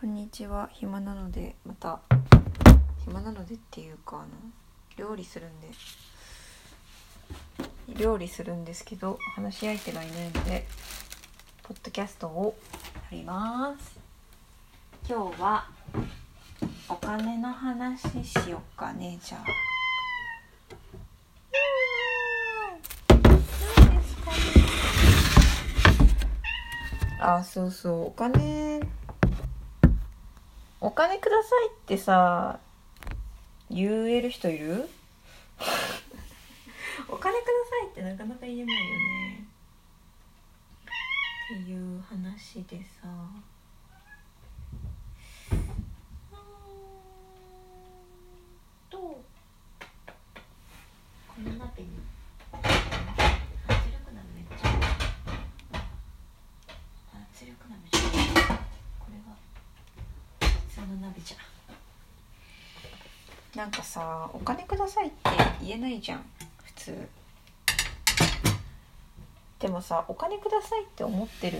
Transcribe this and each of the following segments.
こんにちは。暇なのでまた暇なのでっていうかあの料理するんで料理するんですけど話し相手がいないのでポッドキャストをやります。今日はお金の話しよっかねじゃあ。あそうそうお金お金くださいってさ言える人いる？お金くださいってなかなか言えないよね。っていう話でさうーんとこの鍋に圧力鍋めっちゃ圧力鍋じゃないこれが普通の鍋じゃなんかさお金くださいって言えないじゃん普通。でもさお金くださいって思ってる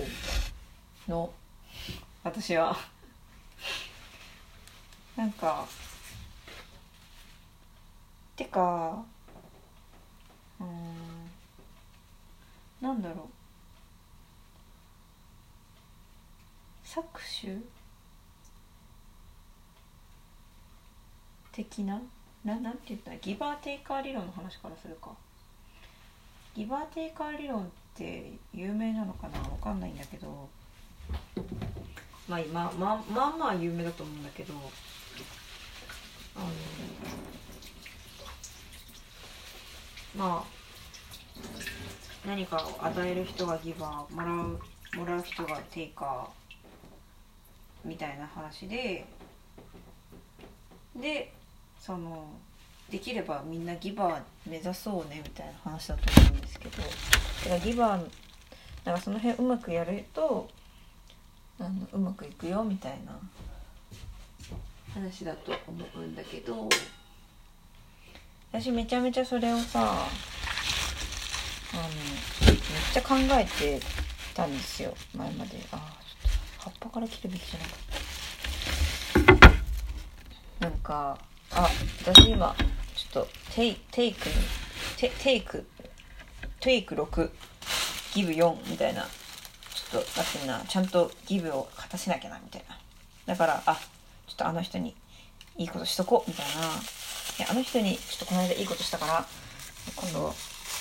の？私は。なんかてかうんなんだろう。搾取的な？ななんて言った？らギバーテイカー理論の話からするか。ギバーテイカー理論って有名なのかな？わかんないんだけど。まあ今まあまあまあ有名だと思うんだけど。あのまあ何かを与える人がギバーもらうもらう人がテイカーみたいな話で。でそのできればみんなギバー目指そうねみたいな話だと思うんですけどだからギバーなんかその辺うまくやるとあのうまくいくよみたいな。話だと思うんだけど。私めちゃめちゃそれをさあのめっちゃ考えてたんですよ。前まで。あーちょっと葉っぱから切るべきじゃなかった。なんかあ私今ちょっとテイテイクにテテイクテイク6ギブ4みたいなちょっと待ってなちゃんとギブを果たせなきゃなみたいな。だからあちょっとあの人にいいことしとこうみたいな。いやあの人にちょっとこの間いいことしたから今度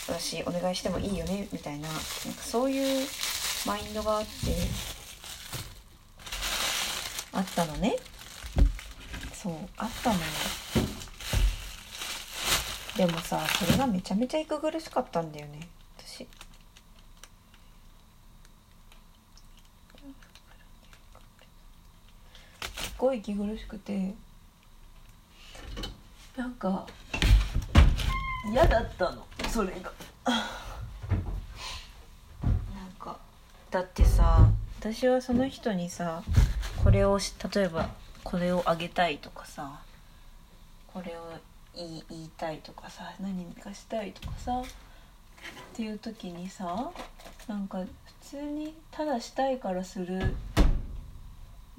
私お願いしてもいいよねみたいな。なんかそういうマインドがあってあったのね。そうあったのよ。でもさそれがめちゃめちゃ息苦しかったんだよね。私。すごい息苦しくて。なんか嫌だったの。それが。なんかだってさ私はその人にさこれを例えばこれをあげたいとかさこれを言いたいとかさ何かしたいとかさっていう時にさなんか普通にただしたいからする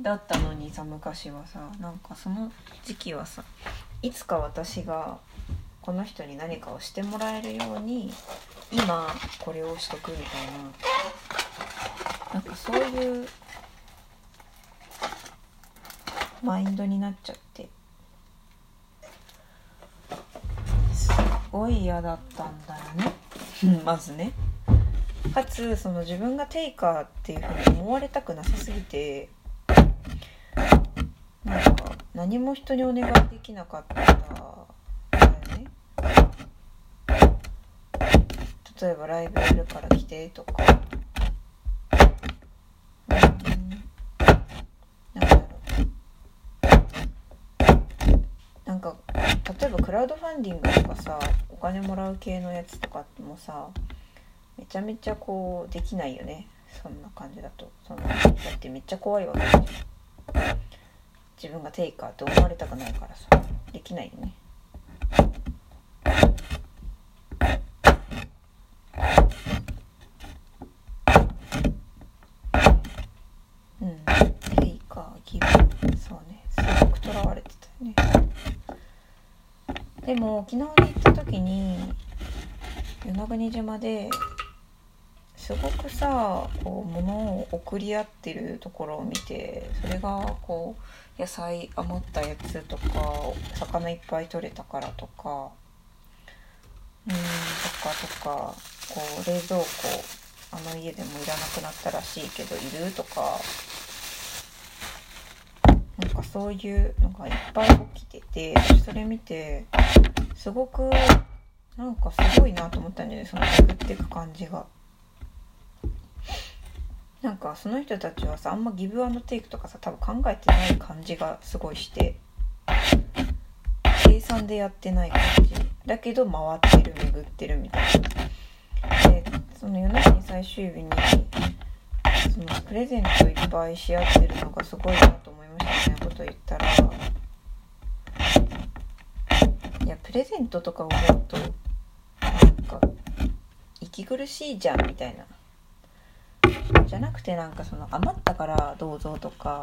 だったのにさ昔はさなんかその時期はさいつか私がこの人に何かをしてもらえるように今これをしとくみたいななんかそういうマインドになっちゃって。すごい嫌だったんだよね。まずね。かつその自分がテイカーっていうふうに思われたくなさすぎてなんか何も人にお願いできなかったんだよね。例えばライブやるから来てとかうんなんだろうなんか例えばクラウドファンディングとかさお金もらう系のやつとかもさめちゃめちゃこうできないよね。そんな感じだと。そのだってめっちゃ怖いわけじゃん。自分がテイカーって思われたくないからさできないよねうんテイカーギブでも沖縄に行った時に与那国島ですごくさこう物を送り合ってるところを見てそれがこう野菜余ったやつとか魚いっぱい取れたからとかうんとかとかこう冷蔵庫あの家でもいらなくなったらしいけどいるとかなんかそういうのがいっぱい起きててそれ見てすごくなんかすごいなと思ったんだよねその巡っていく感じが。なんかその人たちはさあんまギブアンドテイクとかさ多分考えてない感じがすごいして計算でやってない感じ。だけど回ってる巡ってるみたいな。でその夜中に最終日にそのプレゼントいっぱいし合ってるのがすごいなと思いましたみたいなこと言ったらいやプレゼントとか思うとなんか息苦しいじゃんみたいな。じゃなくてなんかその余ったからどうぞとか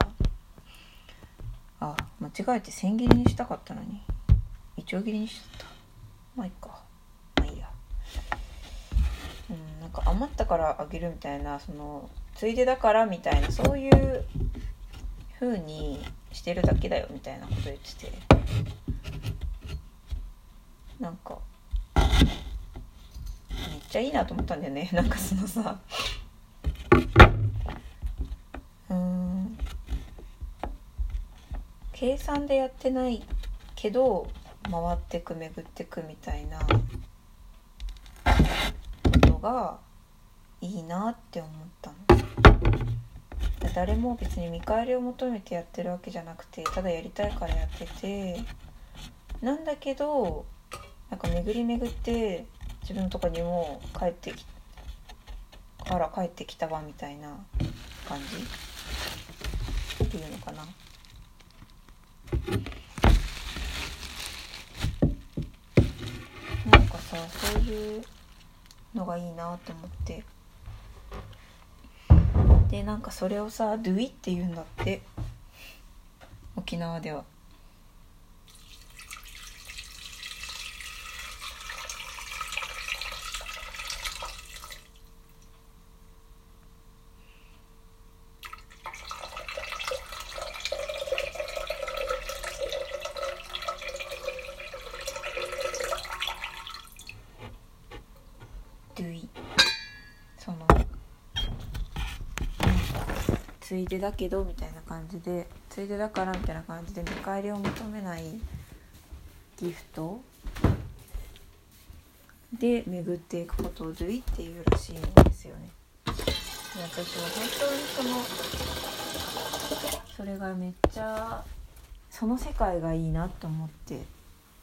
あ間違えて千切りにしたかったのに。いちょう切りにしちゃった。まあいいか。まあいいや。うんなんか余ったからあげるみたいなそのついでだからみたいなそういう風にしてるだけだよみたいなこと言ってて。なんかめっちゃいいなと思ったんだよね。なんかそのさ。うん。計算でやってないけど回ってく巡ってくみたいなことがいいなって思ったの。誰も別に見返りを求めてやってるわけじゃなくてただやりたいからやっててなんだけどなんか巡り巡って自分とこにも帰ってきから帰ってきたわみたいな感じっていうのかな。なんかさそういうのがいいなって思ってでなんかそれをさ「ドゥイ」って言うんだって沖縄では。ドゥイそのついでだけどみたいな感じでついでだからみたいな感じで見返りを求めないギフトで巡っていくことをドゥイっていうらしいんですよね。私は本当にそのそれがめっちゃその世界がいいなと思って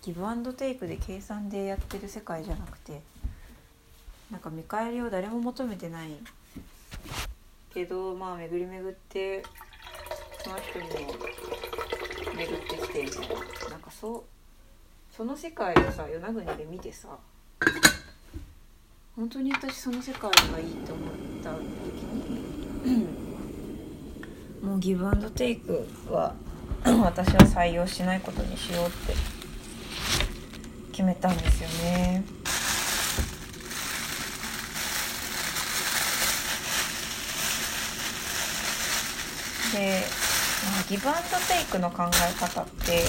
ギブアンドテイクで計算でやってる世界じゃなくてなんか見返りを誰も求めてないけどまあ巡り巡ってその人にも巡ってきてみたいななんかそうその世界をさ与那国で見てさ本当に私その世界がいいと思った時にもうギブアンドテイクは 私は採用しないことにしようって決めたんですよね。で、まあ、ギブアンドテイクの考え方って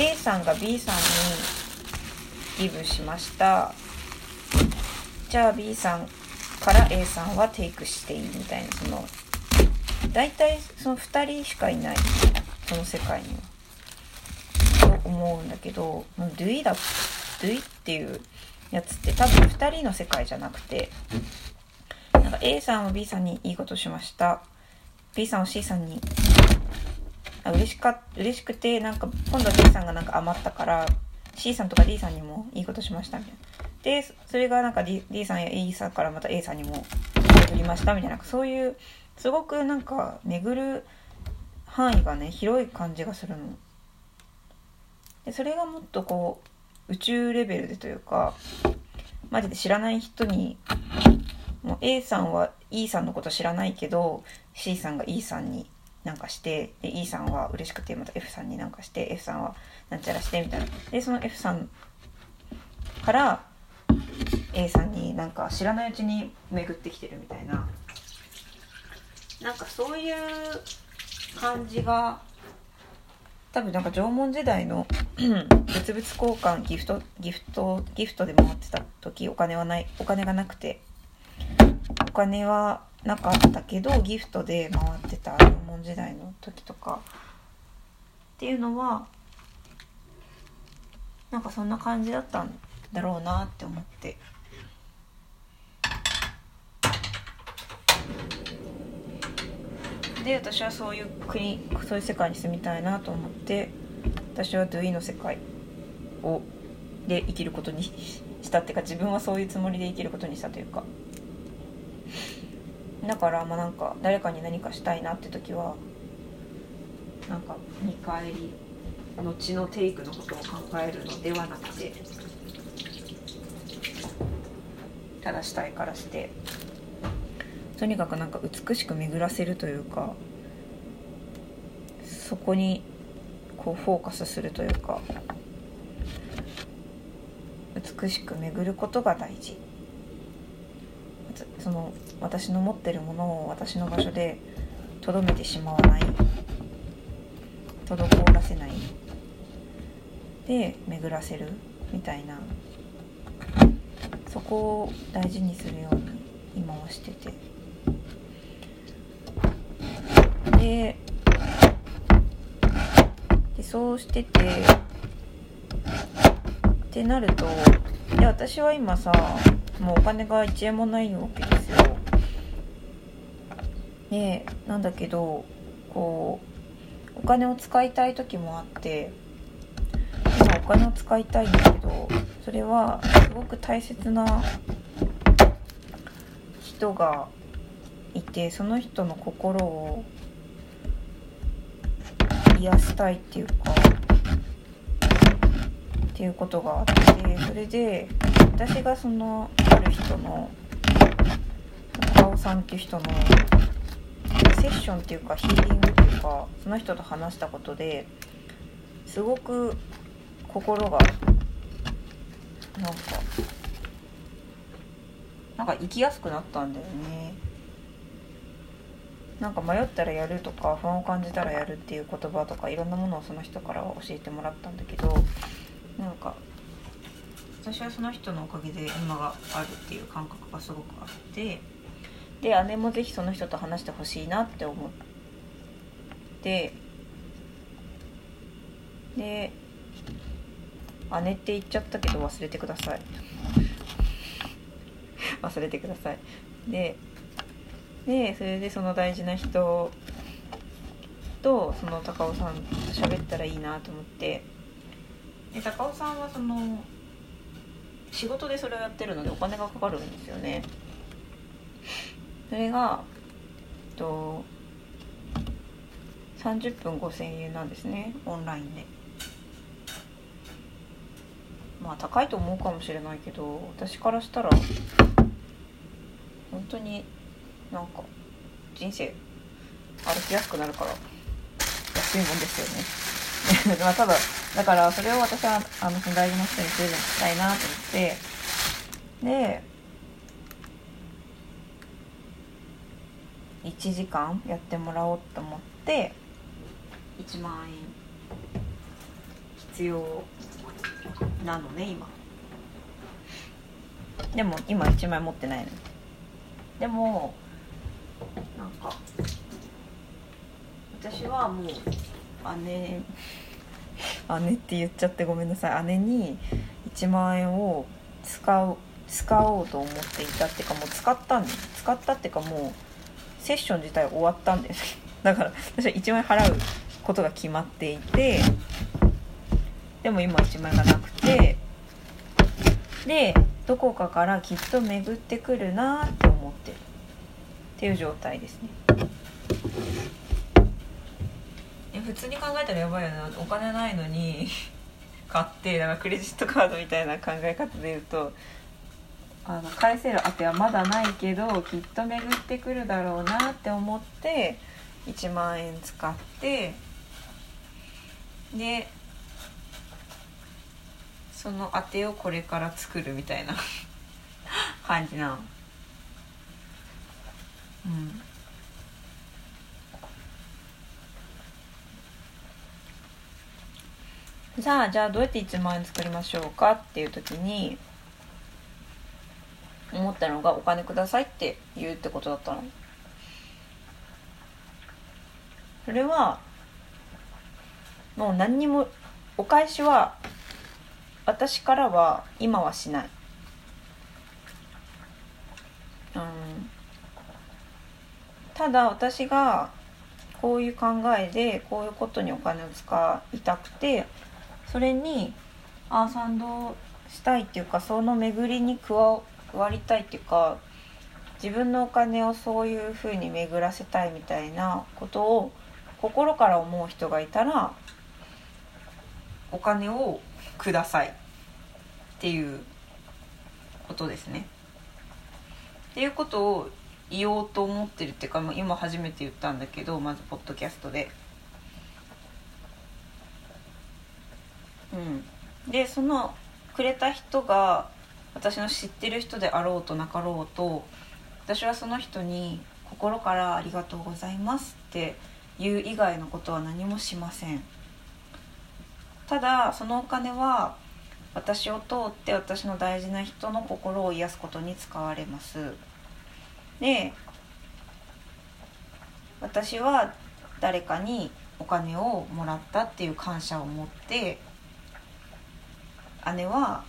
A さんが B さんにギブしました。じゃあ B さんから A さんはテイクしていいみたいなその大体その2人しかいないその世界には。と思うんだけどドゥイだドゥイっていうやつって多分2人の世界じゃなくてなんか A さんは B さんにいいことしました。B さんは C さんに。あ嬉しか嬉しくてなんか今度は D さんがなんか余ったから C さんとか D さんにもいいことしましたみたいな。でそれがなんか D, D さんや E さんからまた A さんにも巡りましたみたいな。そういうすごくなんか巡る範囲がね広い感じがするの。でそれがもっとこう宇宙レベルでというかマジで知らない人にもう A さんは E さんのこと知らないけど C さんが E さんになんかしてで E さんは嬉しくてまた F さんになんかして F さんはなんちゃらしてみたいな。でその F さんから A さんになんか知らないうちに巡ってきてるみたいな。なんかそういう感じが多分なんか縄文時代の 物々交換ギフトギフトギフトで回ってた時お金はないお金がなくて。お金はなかったけどギフトで回ってた縄文時代の時とかっていうのはなんかそんな感じだったんだろうなって思って。で私はそういう国そういう世界に住みたいなと思って私はドゥイの世界をで生きることにしたっていうか自分はそういうつもりで生きることにしたというか。だからまあなんか誰かに何かしたいなって時はなんか見返り後のテイクのことを考えるのではなくてただしたいからして。とにかくなんか美しく巡らせるというかそこにこうフォーカスするというか美しく巡ることが大事。その私の持ってるものを私の場所でとどめてしまわない。滞らせない。で巡らせるみたいな。そこを大事にするように今はしてて。ででそうしてて。ってなるとで私は今さもうお金が1円もないわけですよ。でなんだけどこうお金を使いたい時もあって今お金を使いたいんだけどそれはすごく大切な人がいてその人の心を癒したいっていうかっていうことがあってそれで私がそのある人の高尾さんっていう人のセッションっていうかヒーリングっていうかその人と話したことですごく心がなんかなんか生きやすくなったんだよね。なんか迷ったらやるとか不安を感じたらやるっていう言葉とかいろんなものをその人から教えてもらったんだけどなんか私はその人のおかげで今があるっていう感覚がすごくあってで姉もぜひその人と話してほしいなって思ってで姉って言っちゃったけど忘れてください。忘れてください。ででそれでその大事な人とその高尾さんと喋ったらいいなと思って。で高尾さんはその仕事でそれをやってるのでお金がかかるんですよね。それがと30分5000円なんですね。オンラインで。まあ高いと思うかもしれないけど私からしたら本当になんか人生歩きやすくなるから安いもんですよね。まあただだからそれを私はあのその大事な人にプレゼントしたいなと思ってで1時間やってもらおうと思って1万円必要なのね今。でも今1枚持ってないのでもなんか私はもう姉姉って言っちゃってごめんなさい。姉に1万円を使う使おうと思っていたっていうかもう使ったんです使ったっていうかもうセッション自体終わったんです だから私は1万円払うことが決まっていてでも今1万円がなくてでどこかからきっと巡ってくるなって思ってる。っていう状態ですね。普通に考えたらやばいよな。お金ないのに 買ってだからクレジットカードみたいな考え方で言うとあの返せる当てはまだないけどきっと巡ってくるだろうなって思って1万円使ってでその当てをこれから作るみたいな 感じなうん。さあじゃあどうやって1万円作りましょうかっていう時に思ったのがお金くださいって言うってことだったの。それはもう何にもお返しは私からは今はしない。うん。ただ私がこういう考えでこういうことにお金を使いたくてそれにあ賛同したいっていうかその巡りに加わりたいっていうか自分のお金をそういうふうに巡らせたいみたいなことを心から思う人がいたらお金をくださいっていうことですね。っていうことを言おうと思ってるっていうか今初めて言ったんだけどまずポッドキャストで。うん、でそのくれた人が私の知ってる人であろうとなかろうと私はその人に心から「ありがとうございます」って言う以外のことは何もしません。ただそのお金は私を通って私の大事な人の心を癒すことに使われます。で私は誰かにお金をもらったっていう感謝を持って姉は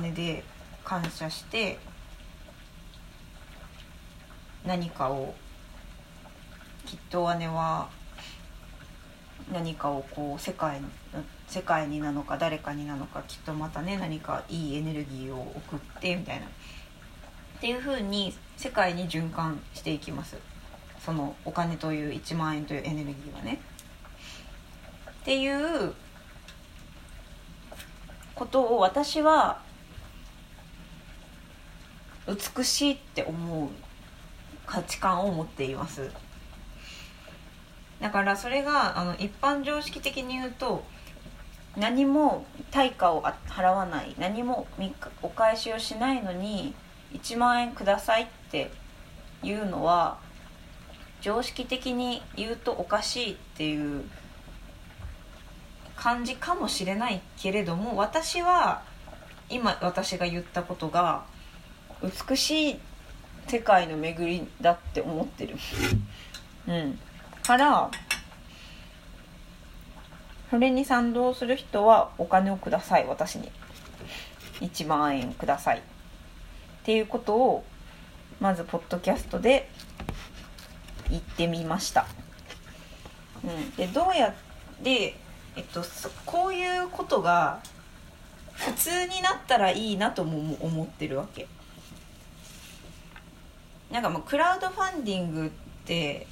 姉で感謝して何かをきっと姉は何かをこう世界世界になのか誰かになのかきっとまたね何かいいエネルギーを送ってみたいな。っていう風に世界に循環していきます。そのお金という1万円というエネルギーはね。っていうことを私は美しいって思う価値観を持っています。だからそれがあの一般常識的に言うと何も対価を払わない何もお返しをしないのに1万円くださいっていうのは常識的に言うとおかしいっていう感じかもしれないけれども私は今私が言ったことが美しい世界の巡りだって思ってる。うん。からそれに賛同する人はお金をください。私に。1万円ください。っていうことをまずポッドキャストで言ってみました、うん、でどうやってえっと、こういうことが普通になったらいいなとも思ってるわけ。なんかもうクラウドファンディングって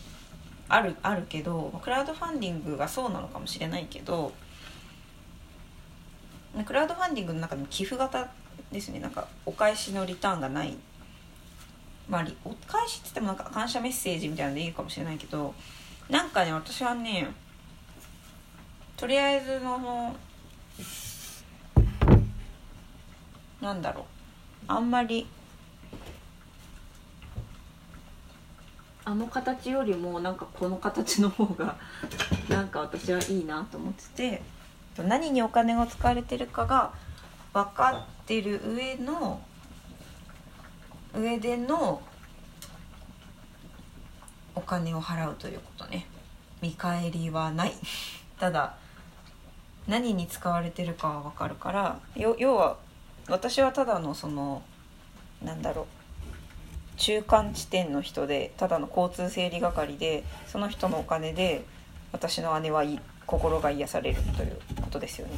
あるあるけどクラウドファンディングがそうなのかもしれないけどクラウドファンディングの中でも寄付型ですね。なんかお返しのリターンがない。まあお返しって言ってもなんか感謝メッセージみたいなのでいいかもしれないけどなんかね私はねとりあえずのなんだろう。あんまり。あの形よりもなんかこの形の方が なんか私はいいなと思ってて。何にお金が使われてるかが分かってる上の上でのお金を払うということね。見返りはない。ただ何に使われてるかは分かるから要は私はただのそのなんだろう中間地点の人でただの交通整理係でその人のお金で私の姉は心が癒されるということですよね。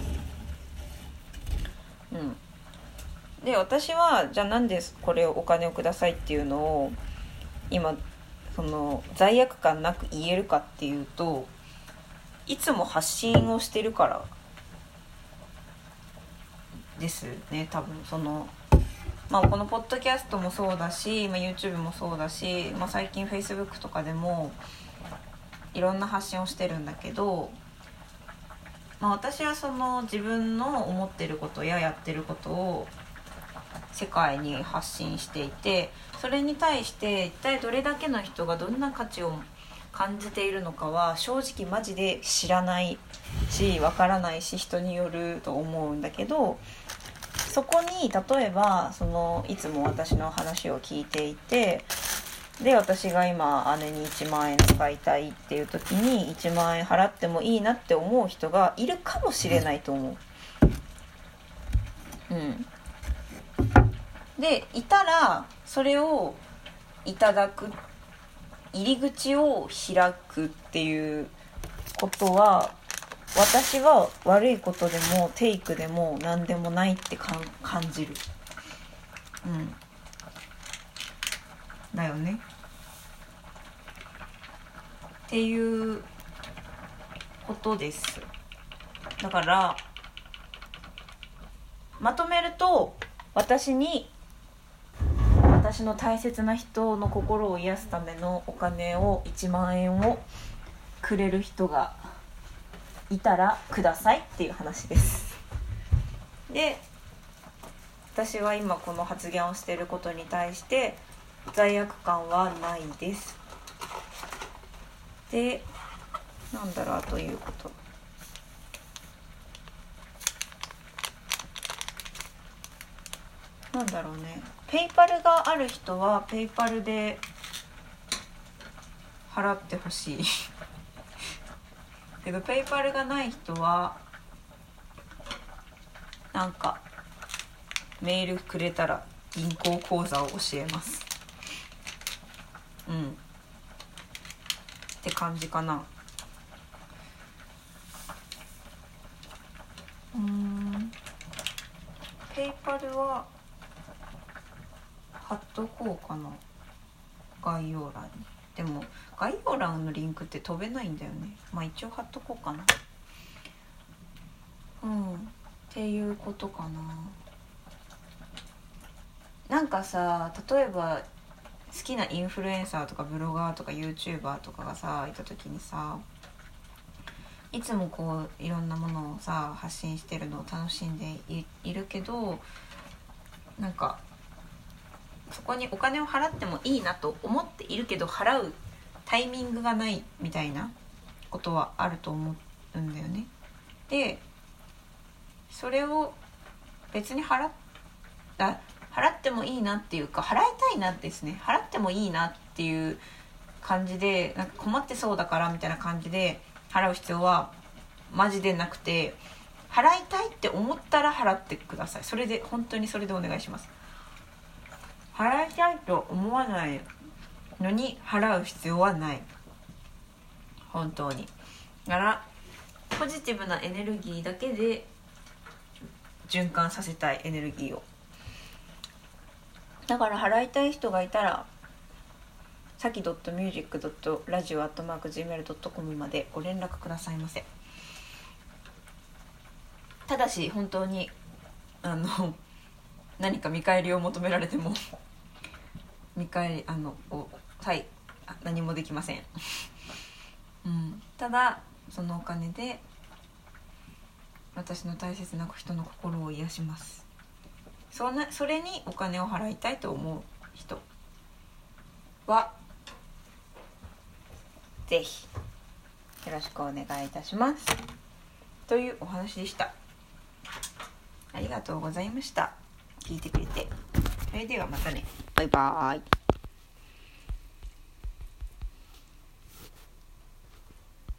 うん、で私はじゃあなんでこれをお金をくださいっていうのを今その罪悪感なく言えるかっていうといつも発信をしてるからですね多分その、まあ、このポッドキャストもそうだし、まあ、YouTube もそうだし、まあ、最近 Facebook とかでもいろんな発信をしてるんだけど、まあ、私はその自分の思ってることややってることを世界に発信していてそれに対して一体どれだけの人がどんな価値を感じているのかは正直マジで知らないしわからないし人によると思うんだけどそこに例えばそのいつも私の話を聞いていてで私が今姉に1万円使いたいっていう時に1万円払ってもいいなって思う人がいるかもしれないと思う。うん、でいたらそれをいただく入り口を開くっていうことは私は悪いことでもテイクでも何でもないって感じる。うん。だよね。っていうことです。だからまとめると私に私の大切な人の心を癒すためのお金を1万円をくれる人がいたらくださいっていう話です。で私は今この発言をしていることに対して罪悪感はないです。でなんだろうということ。なんだろうね。ペイパルがある人はペイパルで払ってほしい。ペイパルがない人はなんかメールくれたら銀行口座を教えます。うん。って感じかな。うん。ペイパルは貼っとこうかな。概要欄にでも概要欄のリンクって飛べないんだよね。まあ一応貼っとこうかな。うん。っていうことかな。なんかさ例えば好きなインフルエンサーとかブロガーとか YouTuber とかがさいた時にさいつもこういろんなものをさ発信してるのを楽しんでいるけどなんかそこにお金を払ってもいいなと思っているけど払うタイミングがないみたいなことはあると思うんだよね。でそれを別に払っ払ってもいいなっていうか払いたいなですね。払ってもいいなっていう感じでなんか困ってそうだからみたいな感じで払う必要はマジでなくて払いたいって思ったら払ってください。それで本当にそれでお願いします。払いたいと思わないのに払う必要はない。本当に。だからポジティブなエネルギーだけで循環させたいエネルギーを。だから払いたい人がいたらさき .music.radio.gmail.com までご連絡くださいませ。ただし本当にあの何か見返りを求められても見返りあのはい何もできません、うん、ただそのお金で私の大切な人の心を癒します。そんなそれにお金を払いたいと思う人はぜひよろしくお願いいたします。というお話でした。ありがとうございました。聞いてくれて。それではまたね。バイバーイ。